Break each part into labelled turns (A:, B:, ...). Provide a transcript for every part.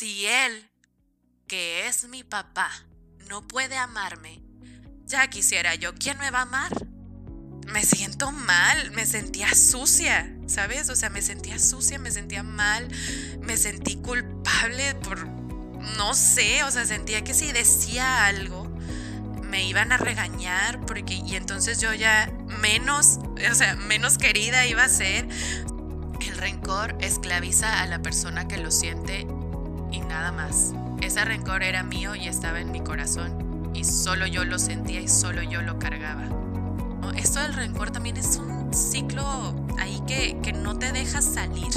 A: si él, que es mi papá, no puede amarme, ya quisiera yo, ¿quién me va a amar? Me siento mal, me sentía sucia, ¿sabes? O sea, me sentía sucia, me sentía mal, me sentí culpable por, no sé, o sea, sentía que si decía algo, me iban a regañar porque y entonces yo ya menos, o sea, menos querida iba a ser. El rencor esclaviza a la persona que lo siente y nada más. Ese rencor era mío y estaba en mi corazón y solo yo lo sentía y solo yo lo cargaba. Esto del rencor también es un ciclo ahí que, que no te deja salir.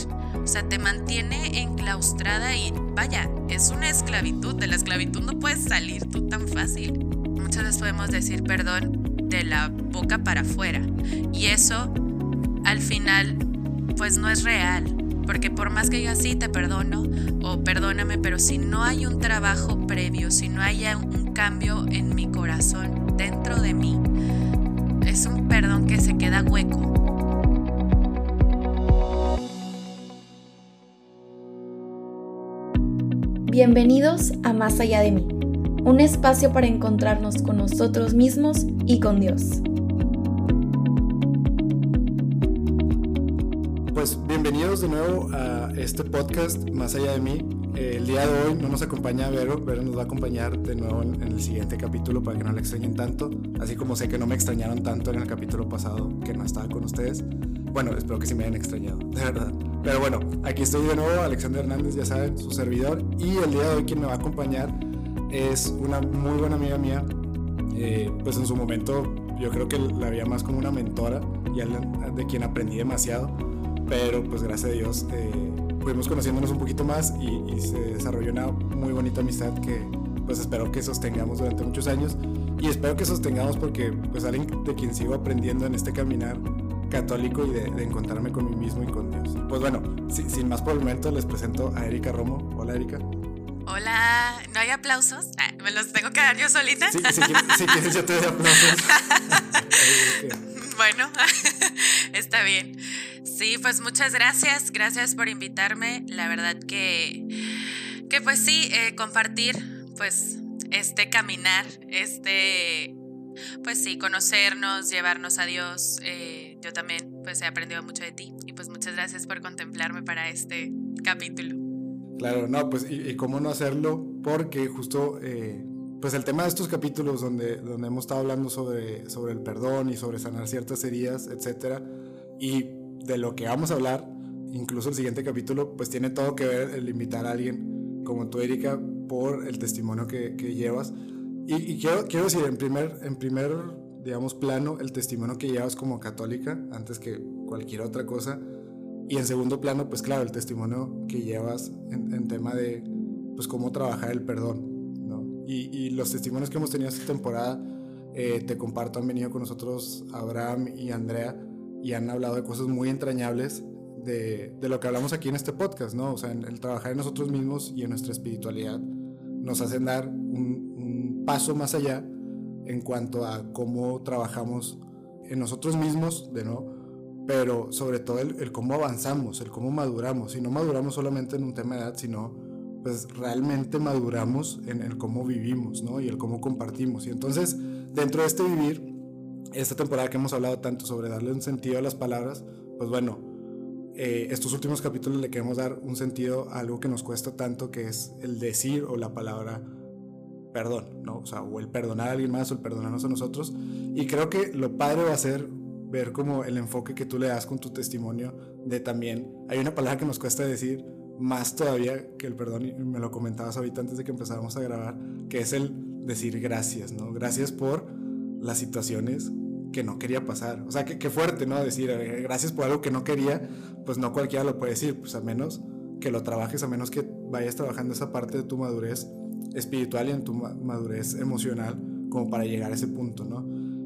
A: O sea, te mantiene enclaustrada y vaya, es una esclavitud. De la esclavitud no puedes salir tú tan fácil. Muchas veces podemos decir perdón de la boca para afuera. Y eso, al final, pues no es real. Porque por más que diga sí, te perdono o perdóname, pero si no hay un trabajo previo, si no hay un cambio en mi corazón, dentro de mí, es un perdón que se queda hueco.
B: Bienvenidos a Más allá de mí, un espacio para encontrarnos con nosotros mismos y con Dios.
C: Pues bienvenidos de nuevo a este podcast Más allá de mí. El día de hoy no nos acompaña Vero, Vero nos va a acompañar de nuevo en, el siguiente capítulo para que no la extrañen tanto, así como sé que no me extrañaron tanto en el capítulo pasado que no estaba con ustedes. Bueno, espero que sí me hayan extrañado, de verdad. Pero bueno, aquí estoy de nuevo, Alexander Hernández, ya saben, su servidor, y el día de hoy quien me va a acompañar es una muy buena amiga mía, eh, pues en su momento yo creo que la veía más como una mentora y de quien aprendí demasiado, pero pues gracias a Dios eh, fuimos conociéndonos un poquito más y, se desarrolló una muy bonita amistad que pues espero que sostengamos durante muchos años y espero que sostengamos porque pues alguien de quien sigo aprendiendo en este caminar católico y de, encontrarme con mí mismo y con Dios. Pues bueno, sin más por el momento les presento a Erika Romo. Hola Erika.
A: Hola, ¿no hay aplausos? Ah, ¿Me los tengo que dar yo solita?
C: Sí, si, quieres, yo te doy aplausos.
A: bueno, está bien. Sí, pues muchas gracias, gracias por invitarme. La verdad que, que pues sí, eh, compartir pues este caminar, este, pues sí, conocernos, llevarnos a Dios. Eh, yo también pues he aprendido mucho de ti y pues muchas gracias por contemplarme para este capítulo.
C: Claro, no, pues y, cómo no hacerlo porque justo... Eh, pues el tema de estos capítulos donde, donde hemos estado hablando sobre, sobre el perdón y sobre sanar ciertas heridas, etcétera, y de lo que vamos a hablar, incluso el siguiente capítulo, pues tiene todo que ver el invitar a alguien como tú, Erika, por el testimonio que, llevas. Y, quiero, quiero decir, en primer, en primer, digamos, plano, el testimonio que llevas como católica, antes que cualquier otra cosa. Y en segundo plano, pues claro, el testimonio que llevas en, en tema de, pues, cómo trabajar el perdón. Y, los testimonios que hemos tenido esta temporada, eh, te comparto, han venido con nosotros Abraham y Andrea, y han hablado de cosas muy entrañables de, lo que hablamos aquí en este podcast, ¿no? O sea, el trabajar en nosotros mismos y en nuestra espiritualidad nos hacen dar un, un paso más allá en cuanto a cómo trabajamos en nosotros mismos, de no, pero sobre todo el, el, cómo avanzamos, el cómo maduramos, y no maduramos solamente en un tema de edad, sino pues realmente maduramos en el cómo vivimos, ¿no? Y el cómo compartimos. Y entonces, dentro de este vivir, esta temporada que hemos hablado tanto sobre darle un sentido a las palabras, pues bueno, eh, estos últimos capítulos le queremos dar un sentido a algo que nos cuesta tanto, que es el decir o la palabra perdón, ¿no? O sea, o el perdonar a alguien más o el perdonarnos a nosotros. Y creo que lo padre va a ser ver como el enfoque que tú le das con tu testimonio de también, hay una palabra que nos cuesta decir más todavía que el perdón, y me lo comentabas ahorita antes de que empezáramos a grabar, que es el decir gracias, ¿no? Gracias por las situaciones que no quería pasar. O sea, qué fuerte, ¿no? Decir eh, gracias por algo que no quería, pues no cualquiera lo puede decir, pues a menos que lo trabajes, a menos que vayas trabajando esa parte de tu madurez espiritual y en tu madurez emocional como para llegar a ese punto, ¿no?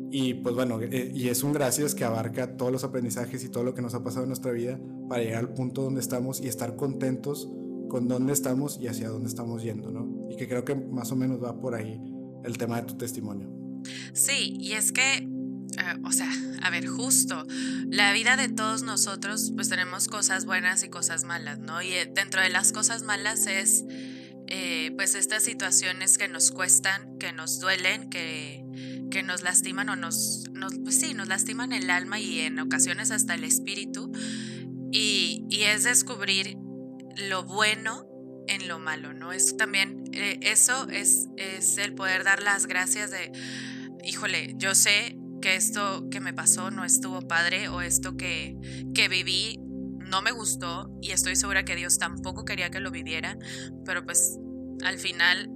C: Y pues bueno, eh, y es un gracias que abarca todos los aprendizajes y todo lo que nos ha pasado en nuestra vida para llegar al punto donde estamos y estar contentos con dónde estamos y hacia dónde estamos yendo, ¿no? Y que creo que más o menos va por ahí el tema de tu testimonio.
A: Sí, y es que, eh, o sea, a ver, justo, la vida de todos nosotros, pues tenemos cosas buenas y cosas malas, ¿no? Y eh, dentro de las cosas malas es eh, pues estas situaciones que nos cuestan, que nos duelen, que, que nos lastiman o nos, pues sí, nos lastiman el alma y en ocasiones hasta el espíritu. Y, es descubrir lo bueno en lo malo, ¿no? Es también, eh, eso es, es el poder dar las gracias de, híjole, yo sé que esto que me pasó no estuvo padre o esto que, que viví no me gustó y estoy segura que Dios tampoco quería que lo viviera, pero pues al final,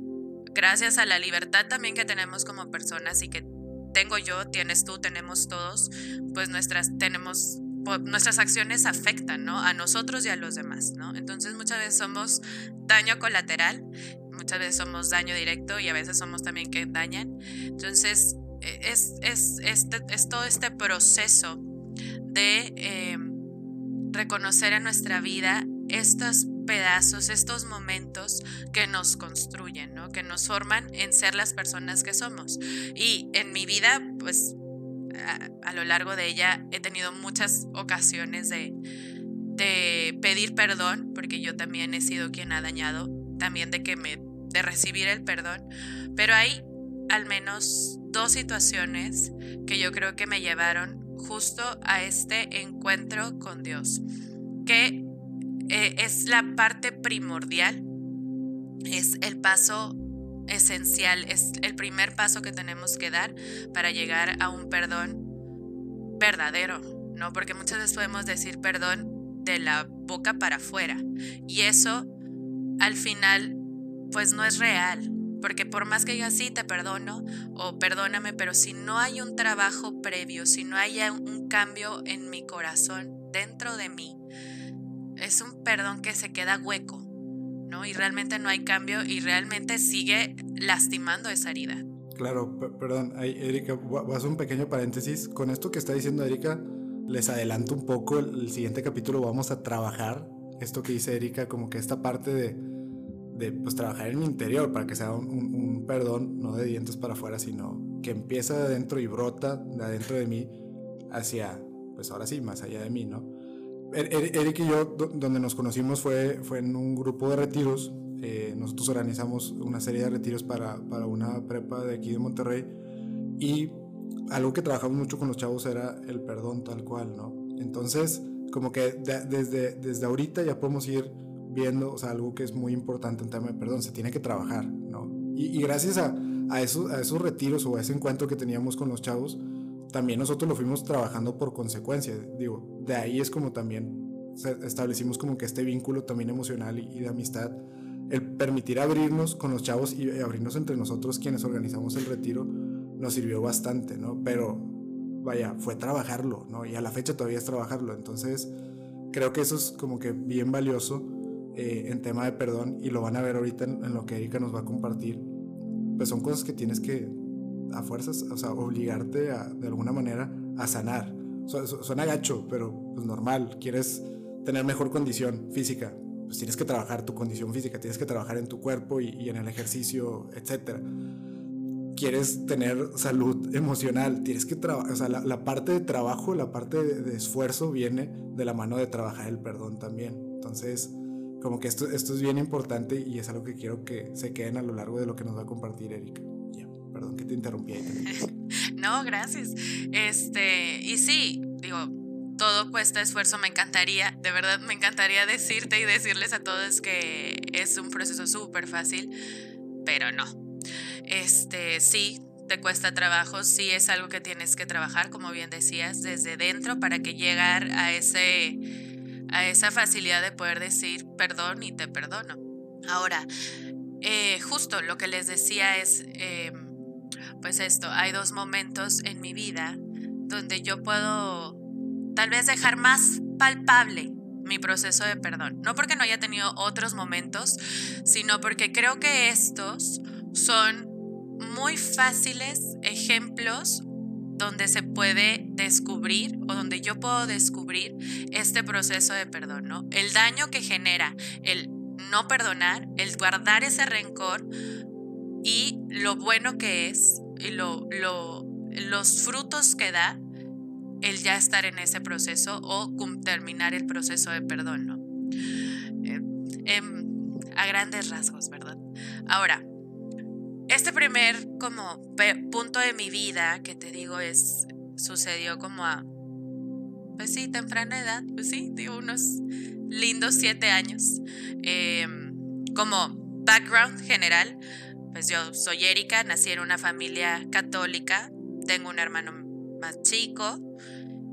A: gracias a la libertad también que tenemos como personas y que tengo yo, tienes tú, tenemos todos, pues nuestras tenemos nuestras acciones afectan, ¿no? A nosotros y a los demás, ¿no? Entonces muchas veces somos daño colateral, muchas veces somos daño directo y a veces somos también que dañan. Entonces e, es, es, este, es todo este proceso de eh, reconocer en nuestra vida estos pedazos, estos momentos que nos construyen, ¿no? que nos forman en ser las personas que somos. Y en mi vida, pues a, lo largo de ella he tenido muchas ocasiones de, de pedir perdón, porque yo también he sido quien ha dañado, también de que me de recibir el perdón, pero hay al menos dos situaciones que yo creo que me llevaron justo a este encuentro con Dios, que eh, es la parte primordial, es el paso esencial, es el primer paso que tenemos que dar para llegar a un perdón verdadero, ¿no? Porque muchas veces podemos decir perdón de la boca para afuera y eso al final pues no es real, porque por más que diga sí, te perdono o perdóname, pero si no hay un trabajo previo, si no hay un cambio en mi corazón, dentro de mí, es un perdón que se queda hueco, ¿no? Y realmente no hay cambio y realmente sigue lastimando esa herida.
C: Claro, perdón, Erika, voy a un pequeño paréntesis. Con esto que está diciendo Erika, les adelanto un poco, el siguiente capítulo vamos a trabajar esto que dice Erika, como que esta parte de de pues, trabajar en mi interior para que sea un, perdón, no de dientes para afuera, sino que empieza de adentro y brota de adentro de mí hacia, pues ahora sí, más allá de mí, ¿no? Er, er, Eric y yo, donde nos conocimos fue, fue en un grupo de retiros. Eh, nosotros organizamos una serie de retiros para, para una prepa de aquí de Monterrey y algo que trabajamos mucho con los chavos era el perdón tal cual, ¿no? Entonces, como que desde, desde ahorita ya podemos ir viendo, o sea, algo que es muy importante en tema de perdón, se tiene que trabajar, ¿no? Y, gracias a, a, esos, a esos retiros o a ese encuentro que teníamos con los chavos, también nosotros lo fuimos trabajando por consecuencia, digo, de ahí es como también establecimos como que este vínculo también emocional y, de amistad, el permitir abrirnos con los chavos y abrirnos entre nosotros quienes organizamos el retiro, nos sirvió bastante, ¿no? Pero vaya, fue trabajarlo, ¿no? Y a la fecha todavía es trabajarlo, entonces creo que eso es como que bien valioso eh, en tema de perdón y lo van a ver ahorita en, lo que Erika nos va a compartir, pues son cosas que tienes que a fuerzas, o sea, obligarte a, de alguna manera a sanar. suena gacho, pero pues normal, quieres tener mejor condición física, pues tienes que trabajar tu condición física, tienes que trabajar en tu cuerpo y, en el ejercicio, etc. Quieres tener salud emocional, tienes que trabajar, o sea, la, parte de trabajo, la parte de esfuerzo viene de la mano de trabajar el perdón también. Entonces, como que esto, esto es bien importante y es algo que quiero que se queden a lo largo de lo que nos va a compartir Erika. Perdón que te interrumpí
A: no, gracias. Este, y sí, digo, todo cuesta esfuerzo, me encantaría, de verdad me encantaría decirte y decirles a todos que es un proceso súper fácil, pero no. Este, sí, te cuesta trabajo, sí es algo que tienes que trabajar, como bien decías, desde dentro para que llegar a ese a esa facilidad de poder decir perdón y te perdono. Ahora, eh, justo lo que les decía es, em, pues esto, hay dos momentos en mi vida donde yo puedo tal vez dejar más palpable mi proceso de perdón. No porque no haya tenido otros momentos, sino porque creo que estos son muy fáciles ejemplos donde se puede descubrir o donde yo puedo descubrir este proceso de perdón, ¿no? El daño que genera el no perdonar, el guardar ese rencor y lo bueno que es y lo, los frutos que da el ya estar en ese proceso o terminar el proceso de perdón, ¿no? Eh, em, a grandes rasgos, ¿verdad? Ahora, este primer como punto de mi vida que te digo es sucedió como a pues sí temprana edad pues sí digo unos lindos siete años em, como background general pues yo soy Erika nací en una familia católica tengo un hermano más chico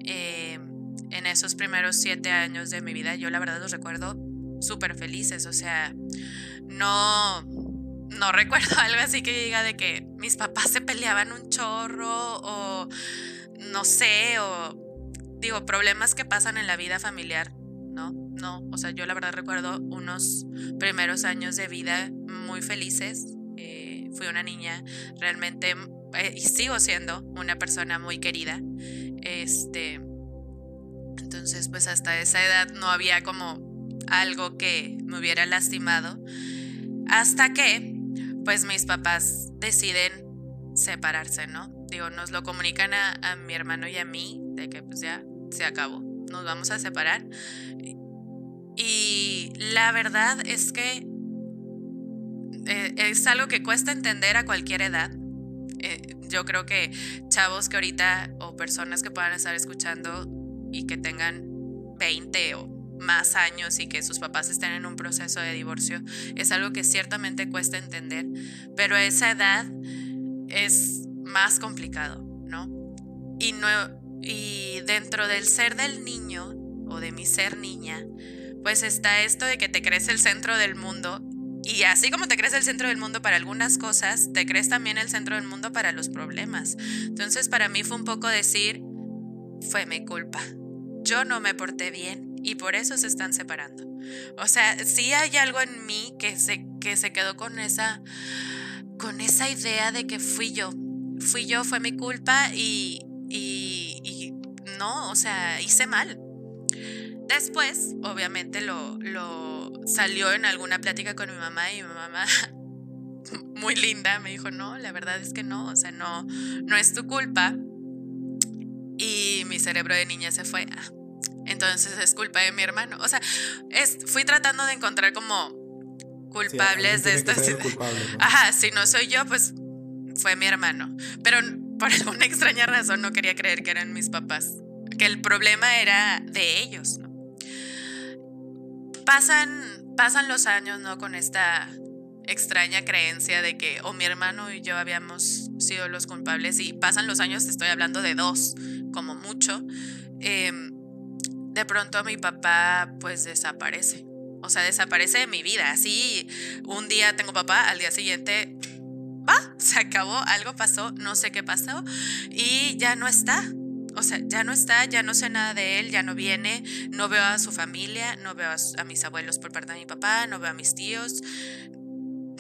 A: em, en esos primeros siete años de mi vida yo la verdad los recuerdo súper felices o sea no no recuerdo algo así que diga de que mis papás se peleaban un chorro o no sé, o digo, problemas que pasan en la vida familiar, ¿no? No, o sea, yo la verdad recuerdo unos primeros años de vida muy felices. Fui una niña realmente, eh, y sigo siendo una persona muy querida. Este, entonces, pues hasta esa edad no había como algo que me hubiera lastimado. Hasta que pues mis papás deciden separarse, ¿no? Digo, nos lo comunican a, mi hermano y a mí de que pues ya se acabó, nos vamos a separar. Y la verdad es que eh, es algo que cuesta entender a cualquier edad. Eh, yo creo que chavos que ahorita o personas que puedan estar escuchando y que tengan 20 o más años y que sus papás estén en un proceso de divorcio es algo que ciertamente cuesta entender, pero a esa edad es más complicado, ¿no? Y, no, y dentro del ser del niño o de mi ser niña, pues está esto de que te crees el centro del mundo y así como te crees el centro del mundo para algunas cosas, te crees también el centro del mundo para los problemas. Entonces para mí fue un poco decir, fue mi culpa. Yo no me porté bien y por eso se están separando. O sea, sí hay algo en mí que se, que se quedó con esa, con esa idea de que fui yo. Fui yo, fue mi culpa y, y, no, o sea, hice mal. Después, obviamente, lo, lo salió en alguna plática con mi mamá y mi mamá muy linda, me dijo, no, la verdad es que no, o sea, no, no es tu culpa. Y mi cerebro de niña se fue, ah, entonces es culpa de mi hermano. O sea, es, fui tratando de encontrar como culpables de esta Ajá, si no soy yo, pues fue mi hermano. Pero por alguna extraña razón no quería creer que eran mis papás. Que el problema era de ellos, ¿no? Pasan, pasan los años, ¿no? Con esta extraña creencia de que o mi hermano y yo habíamos sido los culpables y pasan los años, estoy hablando de dos, como mucho. Eh, de pronto mi papá pues desaparece. O sea, desaparece de mi vida. Así, un día tengo papá, al día siguiente, va, se acabó, algo pasó, no sé qué pasó, y ya no está. O sea, ya no está, ya no sé nada de él, ya no viene, no veo a su familia, no veo a, mis abuelos por parte de mi papá, no veo a mis tíos,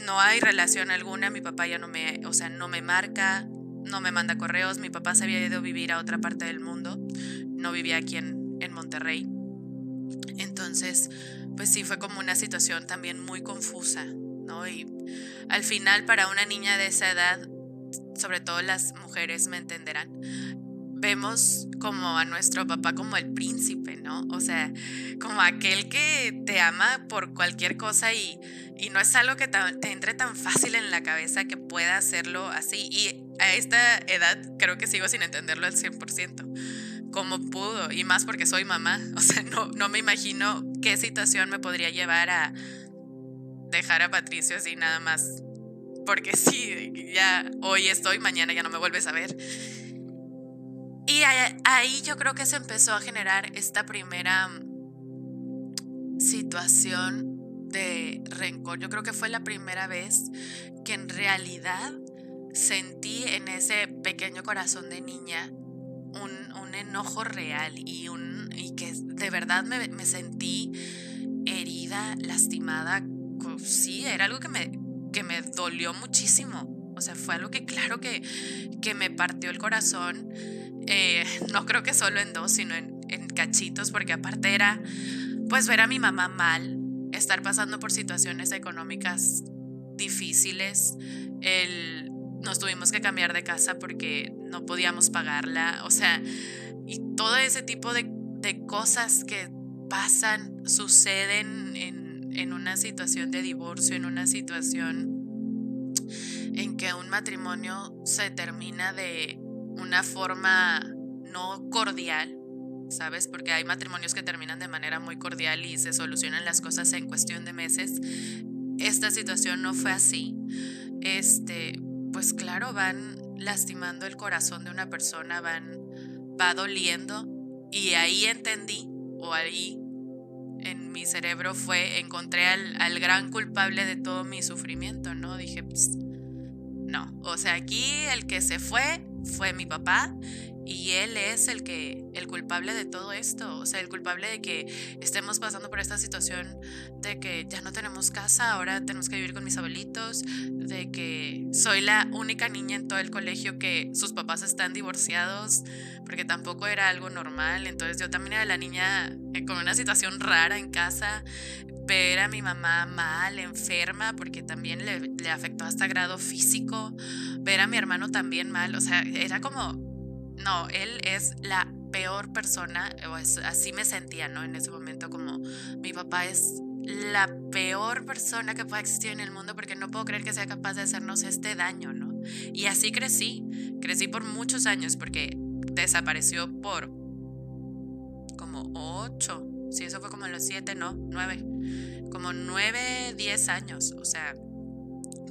A: no hay relación alguna, mi papá ya no me, o sea, no me marca, no me manda correos, mi papá se había ido a vivir a otra parte del mundo, no vivía aquí en, en Monterrey. Entonces, pues sí, fue como una situación también muy confusa, ¿no? Y al final, para una niña de esa edad, sobre todo las mujeres me entenderán, vemos como a nuestro papá como el príncipe, ¿no? O sea, como aquel que te ama por cualquier cosa y, y no es algo que te entre tan fácil en la cabeza que pueda hacerlo así. Y a esta edad creo que sigo sin entenderlo al 100% cómo pudo, y más porque soy mamá, o sea, no, no me imagino qué situación me podría llevar a dejar a Patricio así nada más, porque sí, ya hoy estoy, mañana ya no me vuelves a ver. Y ahí yo creo que se empezó a generar esta primera situación de rencor. Yo creo que fue la primera vez que en realidad sentí en ese pequeño corazón de niña un, enojo real y, un, y que de verdad me, me sentí herida, lastimada. Sí, era algo que me, que me dolió muchísimo. O sea, fue algo que claro que, que me partió el corazón. Eh, no creo que solo en dos, sino en, en cachitos, porque aparte era, pues ver a mi mamá mal, estar pasando por situaciones económicas difíciles, el nos tuvimos que cambiar de casa porque no podíamos pagarla, o sea, y todo ese tipo de, cosas que pasan, suceden en, en una situación de divorcio, en una situación en que un matrimonio se termina de una forma no cordial, ¿sabes? Porque hay matrimonios que terminan de manera muy cordial y se solucionan las cosas en cuestión de meses. Esta situación no fue así. Este, pues claro, van lastimando el corazón de una persona, van va doliendo y ahí entendí o ahí en mi cerebro fue encontré al, al gran culpable de todo mi sufrimiento, ¿no? Dije, pues no, o sea, aquí el que se fue fue mi papá y él es el que el culpable de todo esto, o sea, el culpable de que estemos pasando por esta situación de que ya no tenemos casa, ahora tenemos que vivir con mis abuelitos, de que soy la única niña en todo el colegio que sus papás están divorciados, porque tampoco era algo normal, entonces yo también era la niña eh, con una situación rara en casa, ver a mi mamá mal, enferma, porque también le, afectó hasta grado físico, ver a mi hermano también mal, o sea, era como no, él es la peor persona, o así me sentía, ¿no? En ese momento como mi papá es la peor persona que pueda existir en el mundo porque no puedo creer que sea capaz de hacernos este daño, ¿no? Y así crecí, crecí por muchos años porque desapareció por como ocho, sí, eso fue como en los siete, no, nueve, como nueve, diez años, o sea,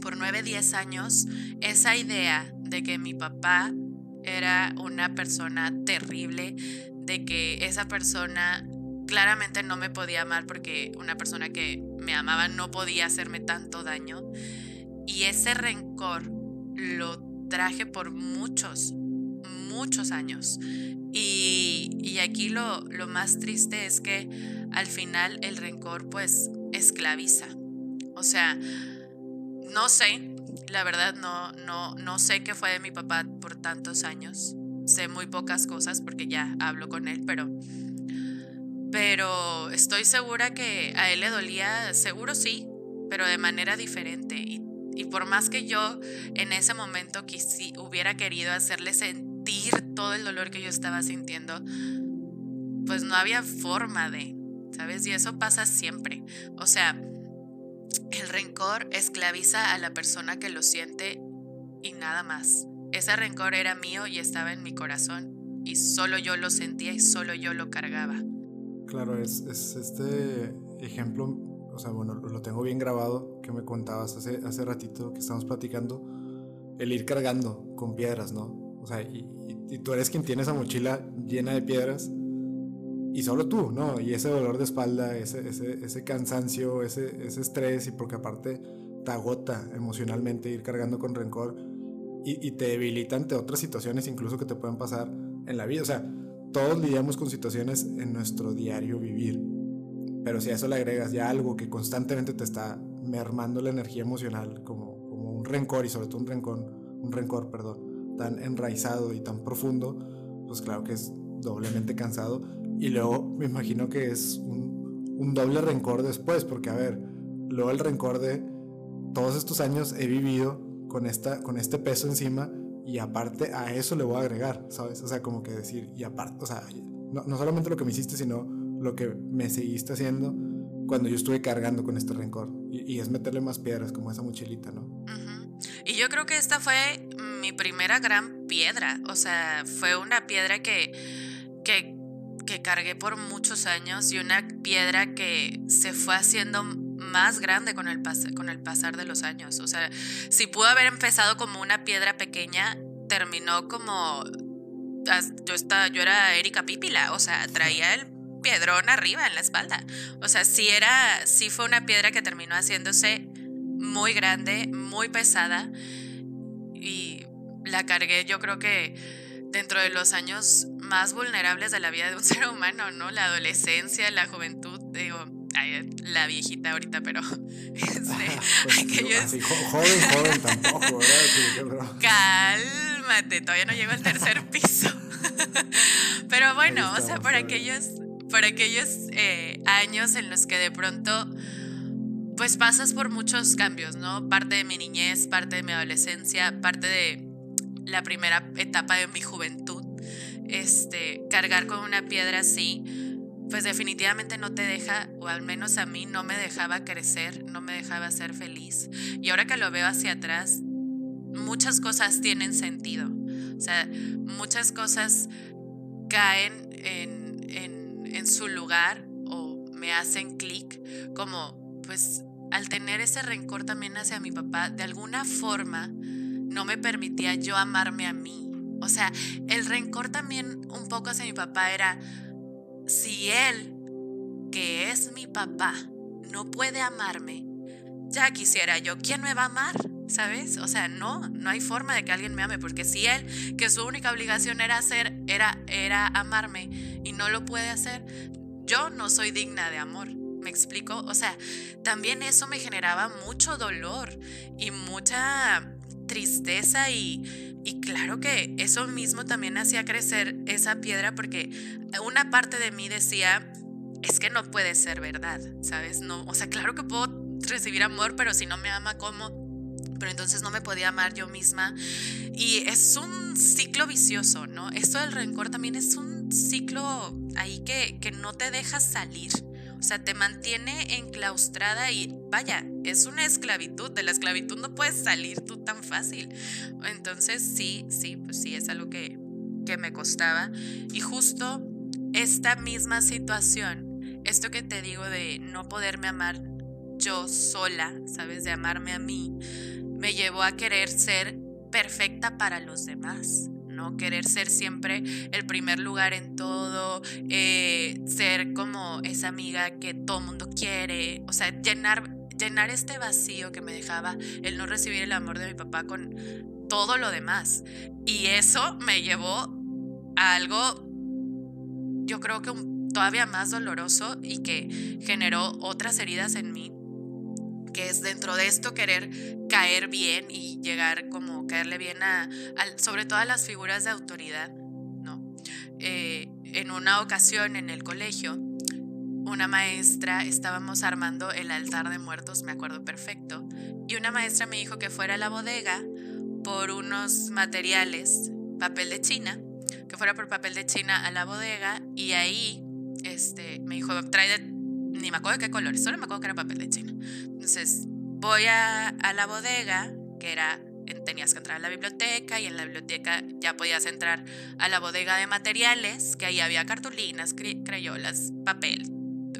A: por nueve, diez años, esa idea de que mi papá era una persona terrible, de que esa persona claramente no me podía amar porque una persona que me amaba no podía hacerme tanto daño. Y ese rencor lo traje por muchos, muchos años. Y, aquí lo, lo más triste es que al final el rencor pues esclaviza. O sea, no sé, la verdad no, no, no sé qué fue de mi papá por tantos años. Sé muy pocas cosas porque ya hablo con él, pero, pero estoy segura que a él le dolía, seguro sí, pero de manera diferente. Y, y por más que yo en ese momento quisi, hubiera querido hacerle sentir todo el dolor que yo estaba sintiendo, pues no había forma de, ¿sabes? Y eso pasa siempre. O sea, el rencor esclaviza a la persona que lo siente y nada más. Ese rencor era mío y estaba en mi corazón y solo yo lo sentía y solo yo lo cargaba.
C: Claro, es, este ejemplo, o sea, bueno, lo tengo bien grabado que me contabas hace, hace ratito que estamos platicando, el ir cargando con piedras, ¿no? O sea, y, y tú eres quien tiene esa mochila llena de piedras y solo tú, ¿no? Y ese dolor de espalda, ese, ese, ese cansancio, ese, ese, estrés, y porque aparte te agota emocionalmente ir cargando con rencor y, y, te debilita ante otras situaciones incluso que te pueden pasar en la vida. O sea, todos lidiamos con situaciones en nuestro diario vivir. Pero si a eso le agregas ya algo que constantemente te está mermando la energía emocional, como, como un rencor y sobre todo un rencor, un rencor, perdón, tan enraizado y tan profundo, pues claro que es doblemente cansado y luego me imagino que es un, doble rencor después, porque a ver, luego el rencor de todos estos años he vivido con, esta, con este peso encima y aparte a eso le voy a agregar, ¿sabes? O sea, como que decir, y aparte, o sea, no, no solamente lo que me hiciste, sino lo que me seguiste haciendo cuando yo estuve cargando con este rencor. Y, y es meterle más piedras, como esa mochilita, ¿no?
A: Y yo creo que esta fue mi primera gran piedra, o sea, fue una piedra que, que que cargué por muchos años y una piedra que se fue haciendo más grande con el, con el pasar de los años. O sea, si pudo haber empezado como una piedra pequeña, terminó como... Yo, estaba, yo era Erika Pípila, o sea, traía el piedrón arriba en la espalda. O sea, sí era, sí fue una piedra que terminó haciéndose muy grande, muy pesada y la cargué yo creo que dentro de los años más vulnerables de la vida de un ser humano, ¿no? La adolescencia, la juventud, digo, la viejita ahorita, pero este,
C: pues, aquellos... joven, joven tampoco, ¿verdad?
A: Cálmate, todavía no llego al tercer piso. pero bueno, o sea, por aquellos, por aquellos eh, años en los que de pronto pues pasas por muchos cambios, ¿no? Parte de mi niñez, parte de mi adolescencia, parte de la primera etapa de mi juventud este, cargar con una piedra así, pues definitivamente no te deja, o al menos a mí no me dejaba crecer, no me dejaba ser feliz. Y ahora que lo veo hacia atrás, muchas cosas tienen sentido. O sea, muchas cosas caen en, en, en su lugar o me hacen clic, como pues al tener ese rencor también hacia mi papá, de alguna forma no me permitía yo amarme a mí. O sea, el rencor también un poco hacia mi papá era, si él, que es mi papá, no puede amarme, ya quisiera yo, ¿quién me va a amar? ¿Sabes? O sea, no, no hay forma de que alguien me ame, porque si él, que su única obligación era hacer, era, era amarme y no lo puede hacer, yo no soy digna de amor. ¿Me explico? O sea, también eso me generaba mucho dolor y mucha tristeza y, y claro que eso mismo también hacía crecer esa piedra porque una parte de mí decía, es que no puede ser verdad, ¿sabes? No, o sea, claro que puedo recibir amor, pero si no me ama, ¿cómo? Pero entonces no me podía amar yo misma. Y es un ciclo vicioso, ¿no? Esto del rencor también es un ciclo ahí que, que no te deja salir. O sea, te mantiene enclaustrada y vaya, es una esclavitud. De la esclavitud no puedes salir tú tan fácil. Entonces sí, sí, pues sí, es algo que, que me costaba. Y justo esta misma situación, esto que te digo de no poderme amar yo sola, ¿sabes? De amarme a mí, me llevó a querer ser perfecta para los demás. ¿No? Querer ser siempre el primer lugar en todo, eh, ser como esa amiga que todo mundo quiere, o sea, llenar, llenar este vacío que me dejaba el no recibir el amor de mi papá con todo lo demás. Y eso me llevó a algo, yo creo que todavía más doloroso y que generó otras heridas en mí que es dentro de esto querer caer bien y llegar como caerle bien a, sobre todo a las figuras de autoridad, ¿no? Eh, en una ocasión en el colegio, una maestra, estábamos armando el altar de muertos, me acuerdo perfecto, y una maestra me dijo que fuera a la bodega por unos materiales, papel de China, que fuera por papel de China a la bodega y ahí este, me dijo, trae de ni me acuerdo de qué colores, solo me acuerdo que era papel de china. Entonces voy a, a la bodega, que era, tenías que entrar a la biblioteca y en la biblioteca ya podías entrar a la bodega de materiales, que ahí había cartulinas, crayolas, papel,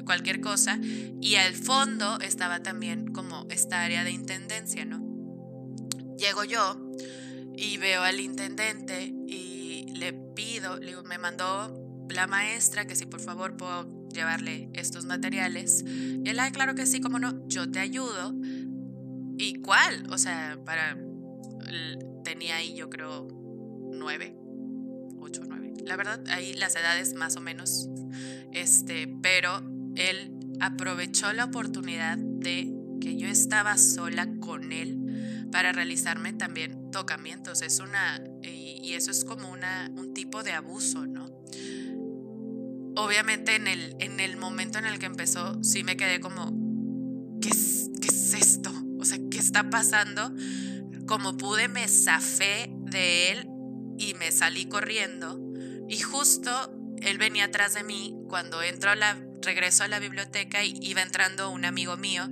A: cualquier cosa. Y al fondo estaba también como esta área de intendencia, ¿no? Llego yo y veo al intendente y le pido, le digo, me mandó la maestra que si por favor puedo llevarle estos materiales. Y él, ay, claro que sí, como no, yo te ayudo. ¿Y cuál? O sea, para... Tenía ahí yo creo nueve, ocho, nueve. La verdad, ahí las edades más o menos. Este, pero él aprovechó la oportunidad de que yo estaba sola con él para realizarme también tocamientos. Es una, y, y eso es como una, un tipo de abuso, ¿no? Obviamente en el, en el momento en el que empezó, sí me quedé como, ¿qué es, ¿qué es esto? O sea, ¿qué está pasando? Como pude, me zafé de él y me salí corriendo. Y justo él venía atrás de mí cuando entro a la, regreso a la biblioteca y iba entrando un amigo mío.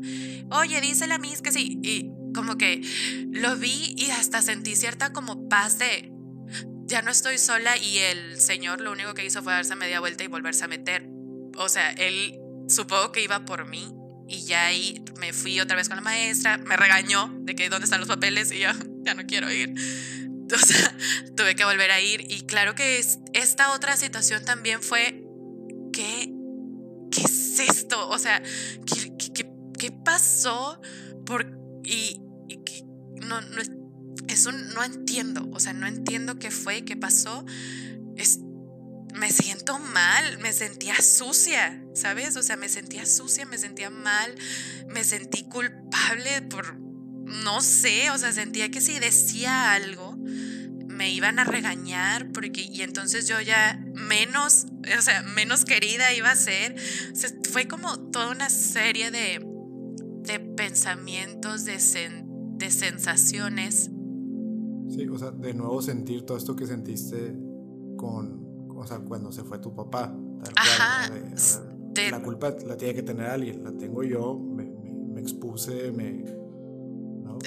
A: Oye, dice la Miss que sí. Y como que lo vi y hasta sentí cierta como paz de, ya no estoy sola y el señor lo único que hizo fue darse media vuelta y volverse a meter. O sea, él supongo que iba por mí y ya ahí me fui otra vez con la maestra, me regañó de que dónde están los papeles y yo ya no quiero ir. O sea, tuve que volver a ir y claro que esta otra situación también fue, ¿qué, qué es esto? O sea, ¿qué, qué, qué pasó? Por, y, y no, no, es un no entiendo, o sea, no entiendo qué fue, qué pasó. Es, me siento mal, me sentía sucia, ¿sabes? O sea, me sentía sucia, me sentía mal, me sentí culpable por, no sé, o sea, sentía que si decía algo, me iban a regañar, porque, y entonces yo ya menos, o sea, menos querida iba a ser. fue como toda una serie de, de pensamientos, de, de sensaciones
C: Sí, o sea, de nuevo sentir todo esto que sentiste con, o sea, cuando se fue tu papá. Ajá. La culpa la tiene que tener alguien, la tengo yo, me, expuse, me...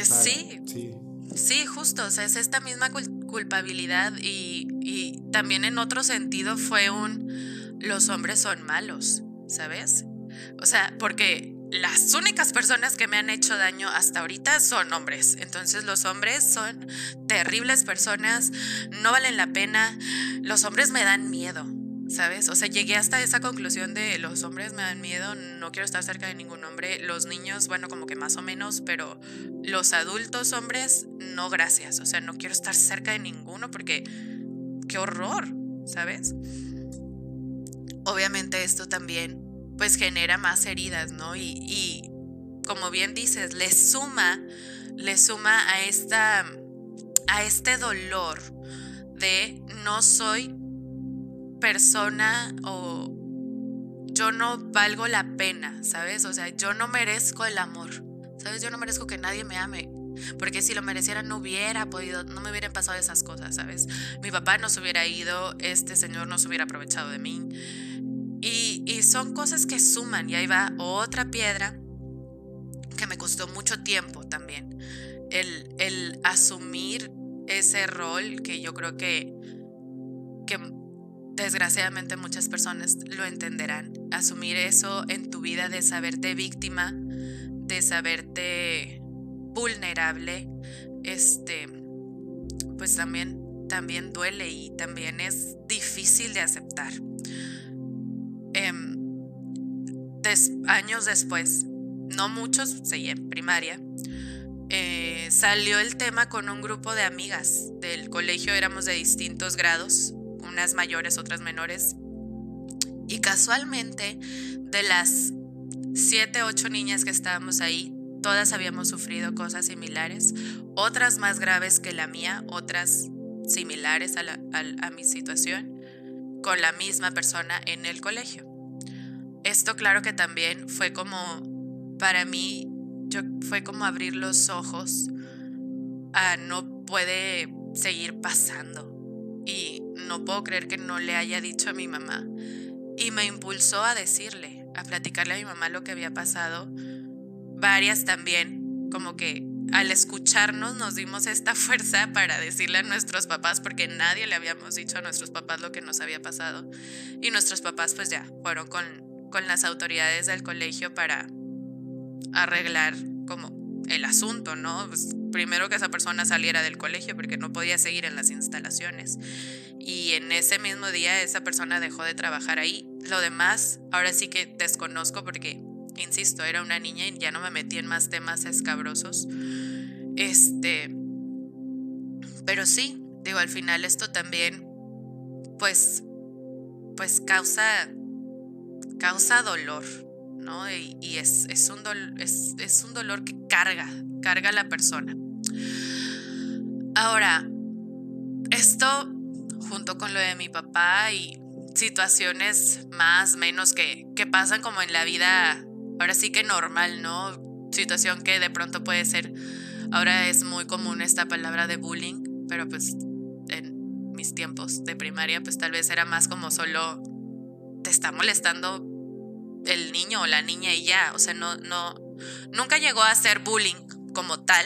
A: sí. Sí. Sí, justo, o sea, es esta misma culpabilidad y, y también en otro sentido fue un los hombres son malos, ¿sabes? O sea, porque las únicas personas que me han hecho daño hasta ahorita son hombres. Entonces los hombres son terribles personas, no valen la pena. Los hombres me dan miedo, ¿sabes? O sea, llegué hasta esa conclusión de los hombres me dan miedo, no quiero estar cerca de ningún hombre. Los niños, bueno, como que más o menos, pero los adultos hombres, no gracias. O sea, no quiero estar cerca de ninguno porque qué horror, ¿sabes? Obviamente esto también pues genera más heridas, ¿no? Y, como bien dices, le suma, le suma a esta, a este dolor de no soy persona o yo no valgo la pena, ¿sabes? O sea, yo no merezco el amor, ¿sabes? Yo no merezco que nadie me ame. Porque si lo mereciera no hubiera podido, no me hubieran pasado esas cosas, ¿sabes? Mi papá no se hubiera ido, este señor no se hubiera aprovechado de mí. Y, son cosas que suman y ahí va otra piedra que me costó mucho tiempo también. El, el asumir ese rol que yo creo que, que desgraciadamente muchas personas lo entenderán. Asumir eso en tu vida de saberte víctima, de saberte vulnerable, este, pues también, también duele y también es difícil de aceptar. Em, años después, no muchos, seguí en primaria, eh, salió el tema con un grupo de amigas del colegio, éramos de distintos grados, unas mayores, otras menores, y casualmente de las siete, ocho niñas que estábamos ahí, todas habíamos sufrido cosas similares, otras más graves que la mía, otras similares a, a mi situación, con la misma persona en el colegio. Esto claro que también fue como, para mí, yo, fue como abrir los ojos a no puede seguir pasando. Y no puedo creer que no le haya dicho a mi mamá. Y me impulsó a decirle, a platicarle a mi mamá lo que había pasado. Varias también, como que al escucharnos nos dimos esta fuerza para decirle a nuestros papás, porque nadie le habíamos dicho a nuestros papás lo que nos había pasado. Y nuestros papás pues ya fueron con con las autoridades del colegio para arreglar como el asunto, ¿no? Pues, primero que esa persona saliera del colegio porque no podía seguir en las instalaciones. Y en ese mismo día esa persona dejó de trabajar ahí. Lo demás, ahora sí que desconozco porque, insisto, era una niña y ya no me metí en más temas escabrosos. Este, pero sí, digo, al final esto también, pues, pues causa causa dolor, ¿no? Y, es, es, un es, un dolor que carga, carga a la persona. Ahora, esto junto con lo de mi papá y situaciones más, menos que, que pasan como en la vida, ahora sí que normal, ¿no? Situación que de pronto puede ser, ahora es muy común esta palabra de bullying, pero pues en mis tiempos de primaria pues tal vez era más como solo te está molestando el niño o la niña y ya, o sea, no, no, nunca llegó a ser bullying como tal,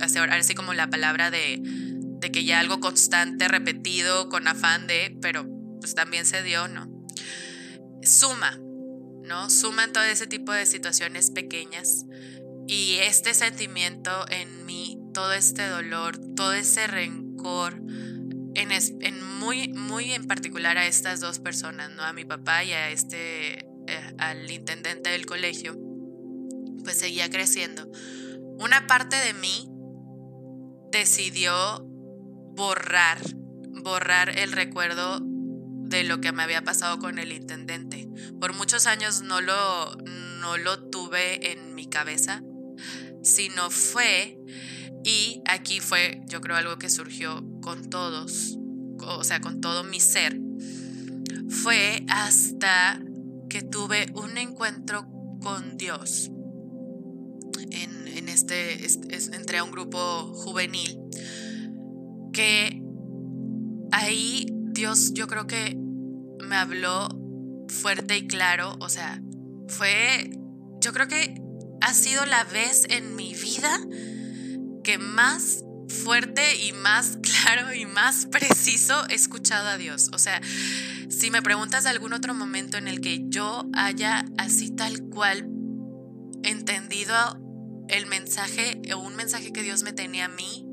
A: así como la palabra de, de que ya algo constante, repetido, con afán de, pero pues también se dio, ¿no? Suma, ¿no? Suma en todo ese tipo de situaciones pequeñas y este sentimiento en mí, todo este dolor, todo ese rencor, en, en, muy, muy en particular a estas dos personas, ¿no? A mi papá y a este eh, al intendente del colegio, pues seguía creciendo. Una parte de mí decidió borrar, borrar el recuerdo de lo que me había pasado con el intendente. Por muchos años no lo, no lo tuve en mi cabeza, sino fue, y aquí fue, yo creo, algo que surgió con todos, o sea, con todo mi ser, fue hasta que tuve un encuentro con Dios. En, este, entré a un grupo juvenil que ahí Dios yo creo que me habló fuerte y claro, o sea, fue, yo creo que ha sido la vez en mi vida que más fuerte y más claro y más preciso he escuchado a Dios. O sea, si me preguntas de algún otro momento en el que yo haya así tal cual entendido el mensaje o un mensaje que Dios me tenía a mí,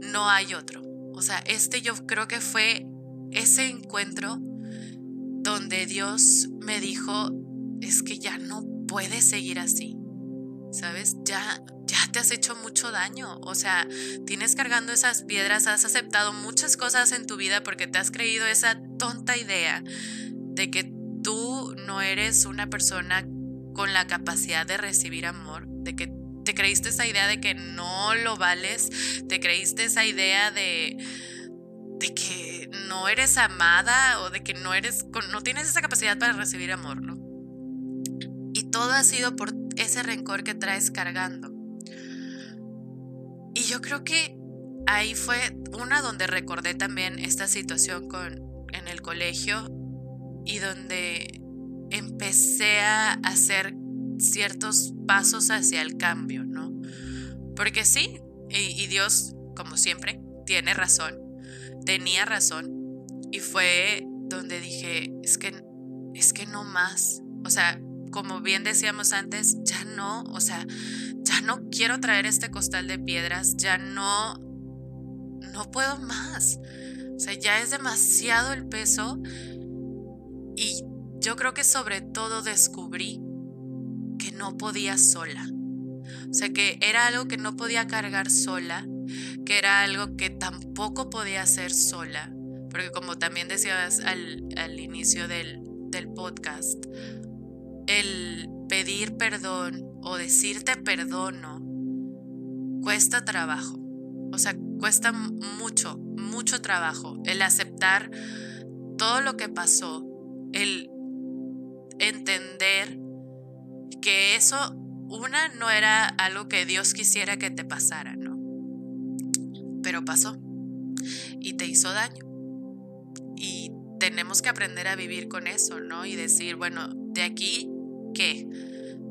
A: no hay otro. O sea, este yo creo que fue ese encuentro donde Dios me dijo, es que ya no puedes seguir así. ¿Sabes? Ya ya te has hecho mucho daño. O sea, tienes cargando esas piedras, has aceptado muchas cosas en tu vida porque te has creído esa tonta idea de que tú no eres una persona con la capacidad de recibir amor, de que te creíste esa idea de que no lo vales, te creíste esa idea de, de que no eres amada o de que no eres, no tienes esa capacidad para recibir amor, ¿no? Y todo ha sido por ese rencor que traes cargando. Y yo creo que ahí fue una donde recordé también esta situación con, en el colegio y donde empecé a hacer ciertos pasos hacia el cambio, ¿no? Porque sí, y, y Dios, como siempre, tiene razón, tenía razón, y fue donde dije, es que, es que no más, o sea, como bien decíamos antes, ya no, o sea, ya no quiero traer este costal de piedras, ya no, no puedo más. O sea, ya es demasiado el peso y yo creo que sobre todo descubrí que no podía sola. O sea, que era algo que no podía cargar sola, que era algo que tampoco podía hacer sola. Porque como también decías al, inicio del podcast, el pedir perdón o decirte perdono cuesta trabajo. O sea, cuesta mucho, mucho trabajo el aceptar todo lo que pasó, el entender que eso, una, no era algo que Dios quisiera que te pasara, ¿no? Pero pasó y te hizo daño. Tenemos que aprender a vivir con eso, ¿no? Y decir, bueno, de aquí, ¿qué?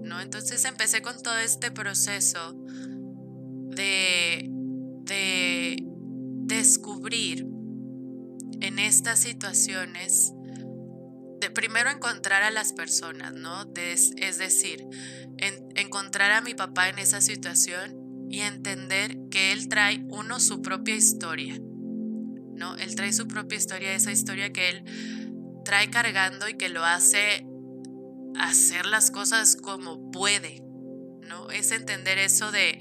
A: ¿no? Entonces empecé con todo este proceso de, de descubrir en estas situaciones, de primero encontrar a las personas, ¿no? es decir, encontrar a mi papá en esa situación y entender que él trae uno su propia historia, ¿no? Él trae su propia historia, esa historia que él trae cargando y que lo hace hacer las cosas como puede, ¿no? Es entender eso de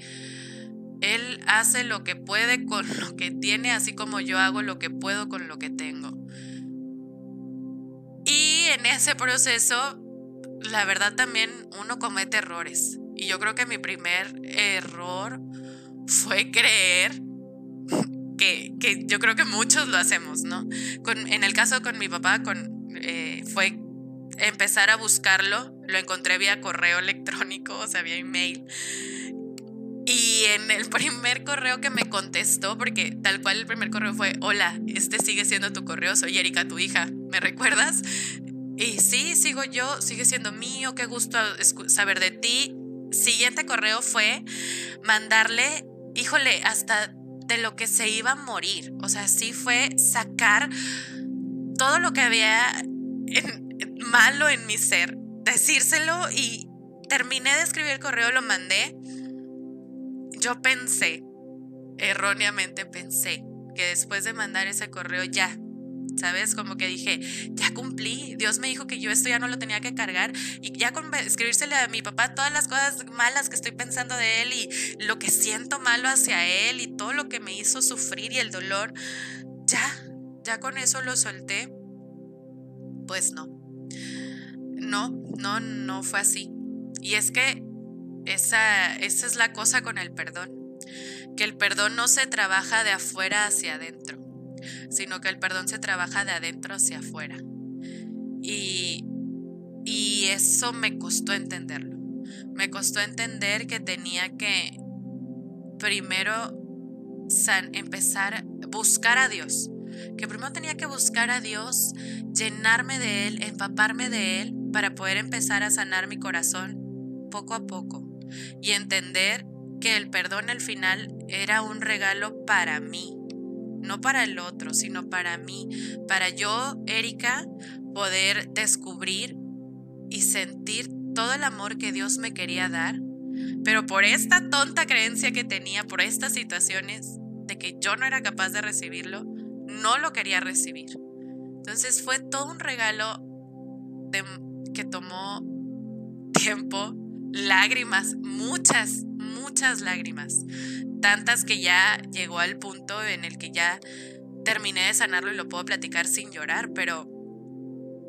A: él hace lo que puede con lo que tiene, así como yo hago lo que puedo con lo que tengo. Y en ese proceso, la verdad también uno comete errores. Y yo creo que mi primer error fue creer que, yo creo que muchos lo hacemos, ¿no? En el caso con mi papá, eh, fue empezar a buscarlo. Lo encontré vía correo electrónico, o sea, vía email. Y en el primer correo que me contestó, porque tal cual el primer correo fue, hola, este sigue siendo tu correo, soy Erika, tu hija, ¿me recuerdas? Y sí, sigo yo, sigue siendo mío, qué gusto saber de ti. Siguiente correo fue mandarle, híjole, hasta de lo que se iba a morir. O sea, sí fue sacar todo lo que había malo en mi ser, decírselo y terminé de escribir el correo, lo mandé. Yo pensé, erróneamente pensé, que después de mandar ese correo ya, ¿sabes? Como que dije, ya cumplí, Dios me dijo que yo esto ya no lo tenía que cargar y ya con escribírsele a mi papá todas las cosas malas que estoy pensando de él y lo que siento malo hacia él y todo lo que me hizo sufrir y el dolor, ya, ya con eso lo solté. Pues no, no, no, no fue así. Y es que esa, esa es la cosa con el perdón, que el perdón no se trabaja de afuera hacia adentro, sino que el perdón se trabaja de adentro hacia afuera. Y, y eso me costó entenderlo. Me costó entender que tenía que primero empezar a buscar a Dios. que primero tenía que buscar a Dios, llenarme de Él, empaparme de Él, para poder empezar a sanar mi corazón poco a poco y entender que el perdón al final era un regalo para mí, no para el otro, sino para mí, para yo, Erika, poder descubrir y sentir todo el amor que Dios me quería dar, pero por esta tonta creencia que tenía, por estas situaciones de que yo no era capaz de recibirlo, no lo quería recibir. Entonces fue todo un regalo que tomó tiempo, lágrimas, muchas, muchas lágrimas, tantas que ya llegó al punto en el que ya terminé de sanarlo y lo puedo platicar sin llorar, pero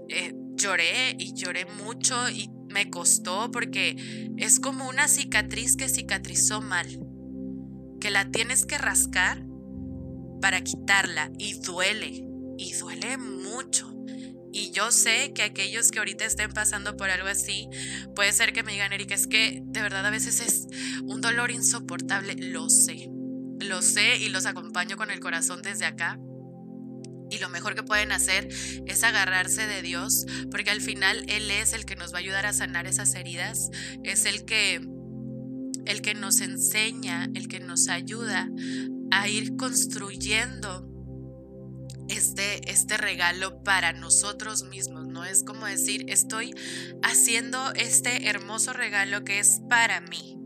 A: eh, lloré y lloré mucho y me costó porque es como una cicatriz que cicatrizó mal, que la tienes que rascar para quitarla y duele, y duele mucho. Y yo sé que aquellos que ahorita estén pasando por algo así, puede ser que me digan, Erika, es que de verdad a veces es un dolor insoportable. Lo sé, lo sé y los acompaño con el corazón desde acá. Y lo mejor que pueden hacer es agarrarse de Dios, porque al final Él es el que nos va a ayudar a sanar esas heridas, es el que, el que nos enseña, el que nos ayuda a ir construyendo este, este regalo para nosotros mismos, ¿no? Es como decir, estoy haciendo este hermoso regalo que es para mí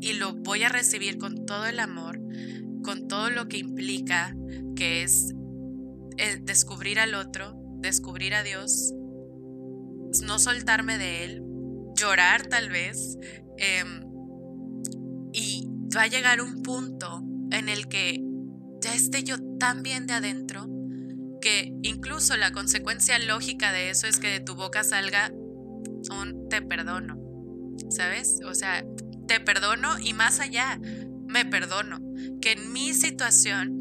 A: y lo voy a recibir con todo el amor, con todo lo que implica, que es eh, descubrir al otro, descubrir a Dios, no soltarme de Él, llorar tal vez, em, y va a llegar un punto en el que ya esté yo tan bien de adentro que incluso la consecuencia lógica de eso es que de tu boca salga un te perdono, ¿sabes? O sea, te perdono y más allá, me perdono. Que en mi situación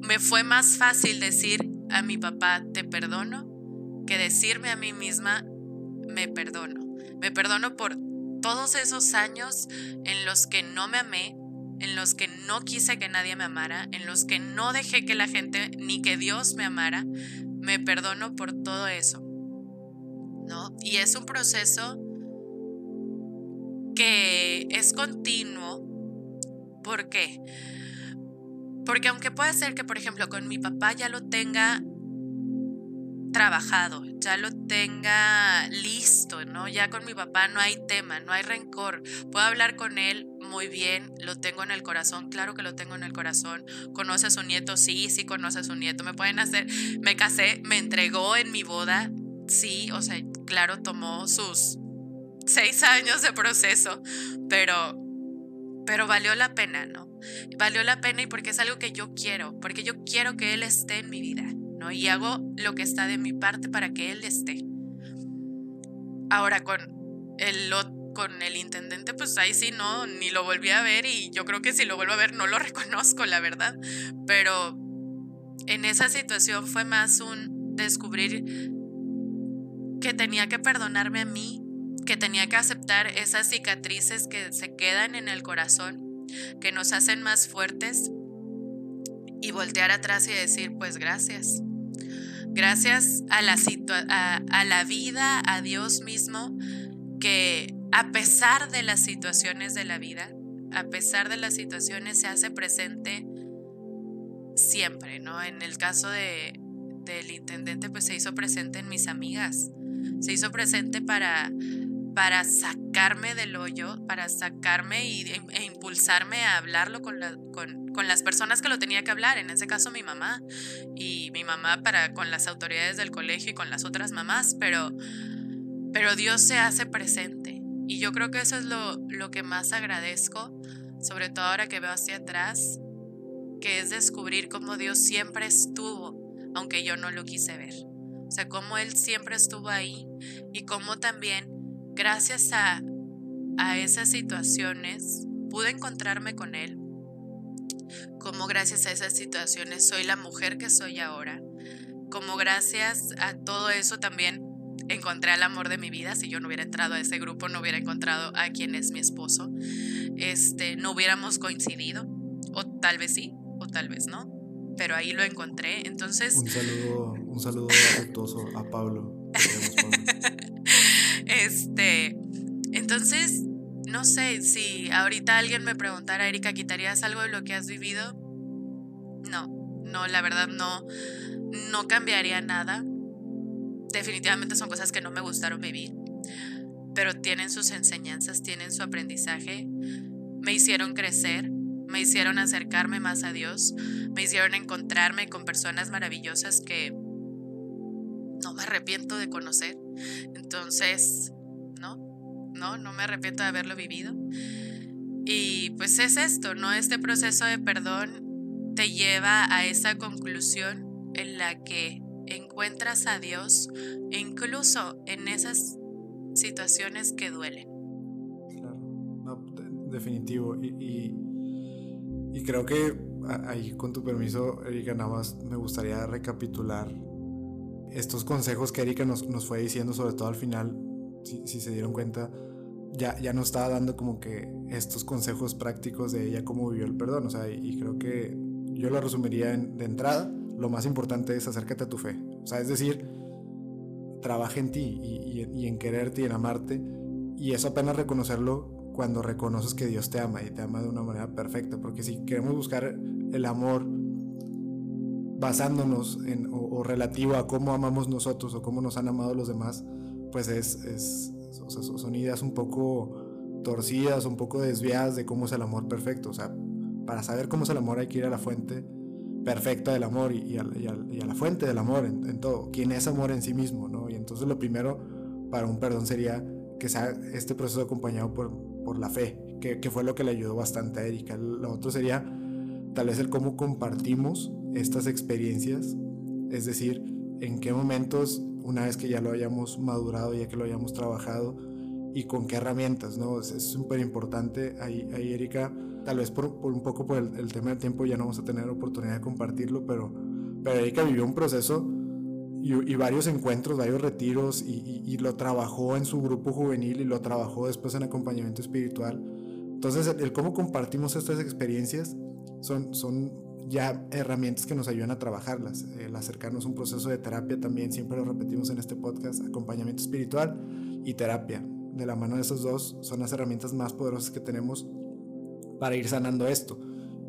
A: me fue más fácil decir a mi papá te perdono que decirme a mí misma me perdono. Me perdono por todos esos años en los que no me amé, en los que no quise que nadie me amara, en los que no dejé que la gente ni que Dios me amara, me perdono por todo eso. ¿No? Y es un proceso que es continuo. ¿Por qué? Porque aunque puede ser que, por ejemplo, con mi papá ya lo tenga trabajado, ya lo tenga listo, ¿no? Ya con mi papá no hay tema, no hay rencor. Puedo hablar con él muy bien, lo tengo en el corazón, claro que lo tengo en el corazón. ¿Conoce a su nieto? Sí, sí conoce a su nieto. Me pueden hacer, me casé, me entregó en mi boda, sí, o sea, claro, tomó sus seis años de proceso, pero, pero valió la pena, ¿no? Valió la pena y porque es algo que yo quiero, porque yo quiero que él esté en mi vida, ¿no? Y hago lo que está de mi parte para que él esté. Ahora con el otro con el intendente, pues ahí sí no, ni lo volví a ver y yo creo que si lo vuelvo a ver no lo reconozco, la verdad. Pero en esa situación fue más un descubrir que tenía que perdonarme a mí, que tenía que aceptar esas cicatrices que se quedan en el corazón, que nos hacen más fuertes y voltear atrás y decir, pues gracias. Gracias a la, a, la vida, a Dios mismo, que a pesar de las situaciones de la vida, a pesar de las situaciones, se hace presente siempre, ¿no? En el caso de, del intendente, pues se hizo presente en mis amigas, se hizo presente para, para sacarme del hoyo, para sacarme y, e, impulsarme a hablarlo con, con, con, las personas que lo tenía que hablar, en ese caso mi mamá, y mi mamá para con las autoridades del colegio y con las otras mamás, pero, pero Dios se hace presente y yo creo que eso es lo, lo que más agradezco, sobre todo ahora que veo hacia atrás, que es descubrir cómo Dios siempre estuvo, aunque yo no lo quise ver. O sea, cómo Él siempre estuvo ahí y cómo también, gracias a, a esas situaciones, pude encontrarme con Él. Cómo gracias a esas situaciones soy la mujer que soy ahora. Como gracias a todo eso también encontré al amor de mi vida. Si yo no hubiera entrado a ese grupo, no hubiera encontrado a quien es mi esposo. Este, no hubiéramos coincidido. O tal vez sí, o tal vez no. pero ahí lo encontré. Entonces...
C: Un saludo, un saludo afectuoso a Pablo.
A: este, entonces, no sé si ahorita alguien me preguntara, Erika, ¿quitarías algo de lo que has vivido? No, no, la verdad no, no cambiaría nada. Definitivamente son cosas que no me gustaron vivir, pero tienen sus enseñanzas, tienen su aprendizaje, me hicieron crecer, me hicieron acercarme más a Dios, me hicieron encontrarme con personas maravillosas que no me arrepiento de conocer. Entonces, no, no, no me arrepiento de haberlo vivido. Y pues es esto, ¿no? Este proceso de perdón te lleva a esa conclusión en la que encuentras a Dios incluso en esas situaciones que duelen.
C: Claro, definitivo. Y, y, creo que ahí con tu permiso, Erika, nada más me gustaría recapitular estos consejos que Erika nos, nos fue diciendo, sobre todo al final, si, si, se dieron cuenta, ya, ya nos estaba dando como que estos consejos prácticos de ella, cómo vivió el perdón. O sea, y, creo que yo lo resumiría de entrada lo más importante es acércate a tu fe. O sea, es decir, trabaja en ti y, en quererte y en amarte. Y eso apenas reconocerlo cuando reconoces que Dios te ama y te ama de una manera perfecta. Porque si queremos buscar el amor basándonos en, o, relativo a cómo amamos nosotros o cómo nos han amado los demás, pues es, es son ideas un poco torcidas, un poco desviadas de cómo es el amor perfecto. O sea, para saber cómo es el amor hay que ir a la fuente perfecta del amor y, a, la fuente del amor en, todo, quién es amor en sí mismo, ¿no? Y entonces lo primero para un perdón sería que sea este proceso acompañado por, por la fe, que, que, fue lo que le ayudó bastante a Erika. Lo otro sería tal vez el cómo compartimos estas experiencias, es decir, en qué momentos, una vez que ya lo hayamos madurado, ya que lo hayamos trabajado, y con qué herramientas, ¿no? Es súper importante. Ahí, ahí Erika tal vez por, un poco por el, tema del tiempo ya no vamos a tener oportunidad de compartirlo, pero, pero Erika vivió un proceso y, varios encuentros, varios retiros y, lo trabajó en su grupo juvenil y lo trabajó después en acompañamiento espiritual. Entonces, el, cómo compartimos estas experiencias son, son ya herramientas que nos ayudan a trabajarlas. El acercarnos a un proceso de terapia también, siempre lo repetimos en este podcast, acompañamiento espiritual y terapia. De la mano de esos dos son las herramientas más poderosas que tenemos para ir sanando esto.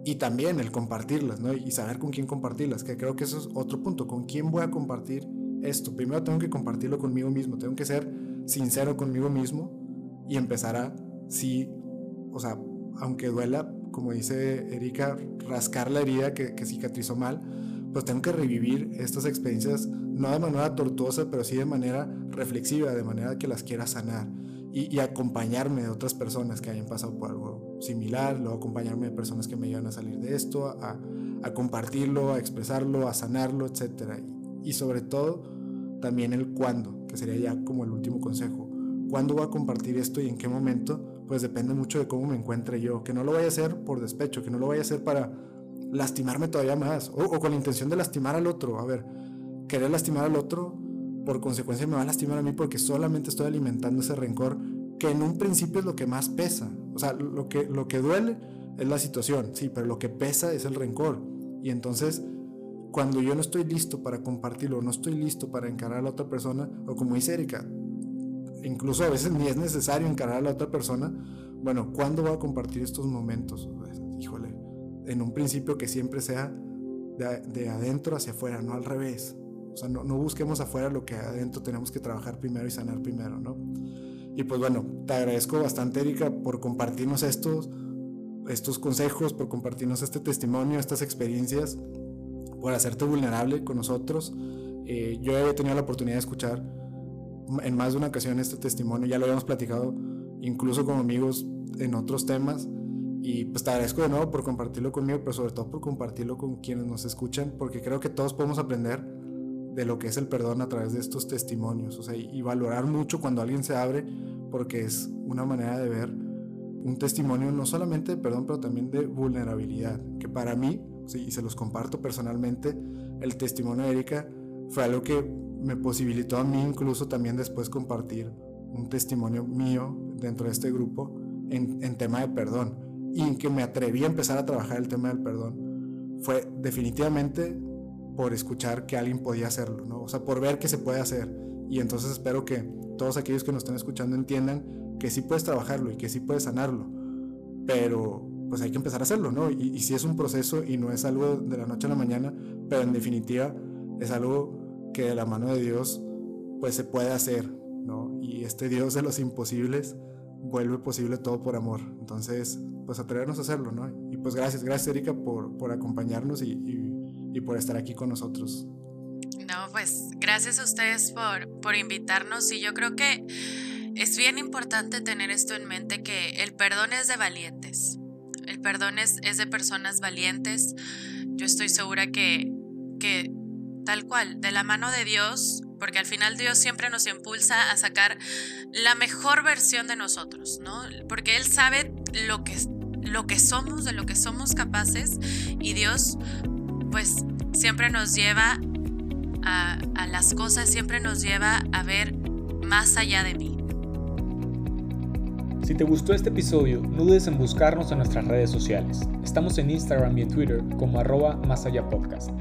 C: Y también el compartirlas, ¿no? Y saber con quién compartirlas, que creo que eso es otro punto. ¿Con quién voy a compartir esto? Primero tengo que compartirlo conmigo mismo, tengo que ser sincero conmigo mismo y empezar a, sí, o sea, aunque duela, como dice Erika, rascar la herida que, cicatrizó mal, pues tengo que revivir estas experiencias, no de manera tortuosa, pero sí de manera reflexiva, de manera que las quiera sanar y, acompañarme de otras personas que hayan pasado por algo similar, luego acompañarme de personas que me ayudan a salir de esto, a, compartirlo, a expresarlo, a sanarlo, etc. Y, sobre todo también el cuándo, que sería ya como el último consejo. ¿Cuándo voy a compartir esto y en qué momento? Pues depende mucho de cómo me encuentre yo. Que no lo vaya a hacer por despecho, que no lo vaya a hacer para lastimarme todavía más o, o con la intención de lastimar al otro. A ver, querer lastimar al otro por consecuencia me va a lastimar a mí porque solamente estoy alimentando ese rencor que en un principio es lo que más pesa. O sea, lo que, lo que duele es la situación, sí, pero lo que pesa es el rencor. Y entonces, cuando yo no estoy listo para compartirlo, no estoy listo para encarar a la otra persona, o como dice Erika, incluso a veces ni es necesario encarar a la otra persona, bueno, ¿cuándo voy a compartir estos momentos? Pues, híjole, en un principio que siempre sea de, de adentro hacia afuera, no al revés. O sea, no, busquemos afuera lo que adentro tenemos que trabajar primero y sanar primero, ¿no? Y pues bueno, te agradezco bastante, Erika, por compartirnos estos, estos consejos, por compartirnos este testimonio, estas experiencias, por hacerte vulnerable con nosotros. Eh, yo he tenido la oportunidad de escuchar en más de una ocasión este testimonio, ya lo habíamos platicado incluso como amigos en otros temas. Y pues te agradezco de nuevo por compartirlo conmigo, pero sobre todo por compartirlo con quienes nos escuchan, porque creo que todos podemos aprender de lo que es el perdón a través de estos testimonios, o sea, y, valorar mucho cuando alguien se abre, porque es una manera de ver un testimonio no solamente de perdón, pero también de vulnerabilidad, que para mí, y se los comparto personalmente, el testimonio de Erika fue algo que me posibilitó a mí incluso también después compartir un testimonio mío dentro de este grupo en tema de perdón, y en que me atreví a empezar a trabajar el tema del perdón. Fue definitivamente por escuchar que alguien podía hacerlo, ¿no? O sea, por ver que se puede hacer. Y entonces espero que todos aquellos que nos están escuchando entiendan que sí puedes trabajarlo y que sí puedes sanarlo. Pero pues hay que empezar a hacerlo, ¿no? Y, y sí es un proceso y no es algo de la noche a la mañana, pero en definitiva es algo que de la mano de Dios pues se puede hacer, ¿no? Y este Dios de los imposibles vuelve posible todo por amor. Entonces, pues atrevernos a hacerlo, ¿no? Y pues gracias, gracias Erika por, por acompañarnos y, y, por estar aquí con nosotros.
A: No, pues gracias a ustedes por, por invitarnos y yo creo que es bien importante tener esto en mente, que el perdón es de valientes. El perdón es, es de personas valientes. Yo estoy segura que, que tal cual, de la mano de Dios, porque al final Dios siempre nos impulsa a sacar la mejor versión de nosotros, ¿no? Porque Él sabe lo que, lo que somos, de lo que somos capaces, y Dios, pues, siempre nos lleva a, las cosas, siempre nos lleva a ver más allá de mí.
D: Si te gustó este episodio, no dudes en buscarnos en nuestras redes sociales. Estamos en Instagram y en Twitter como arroba más allá podcast.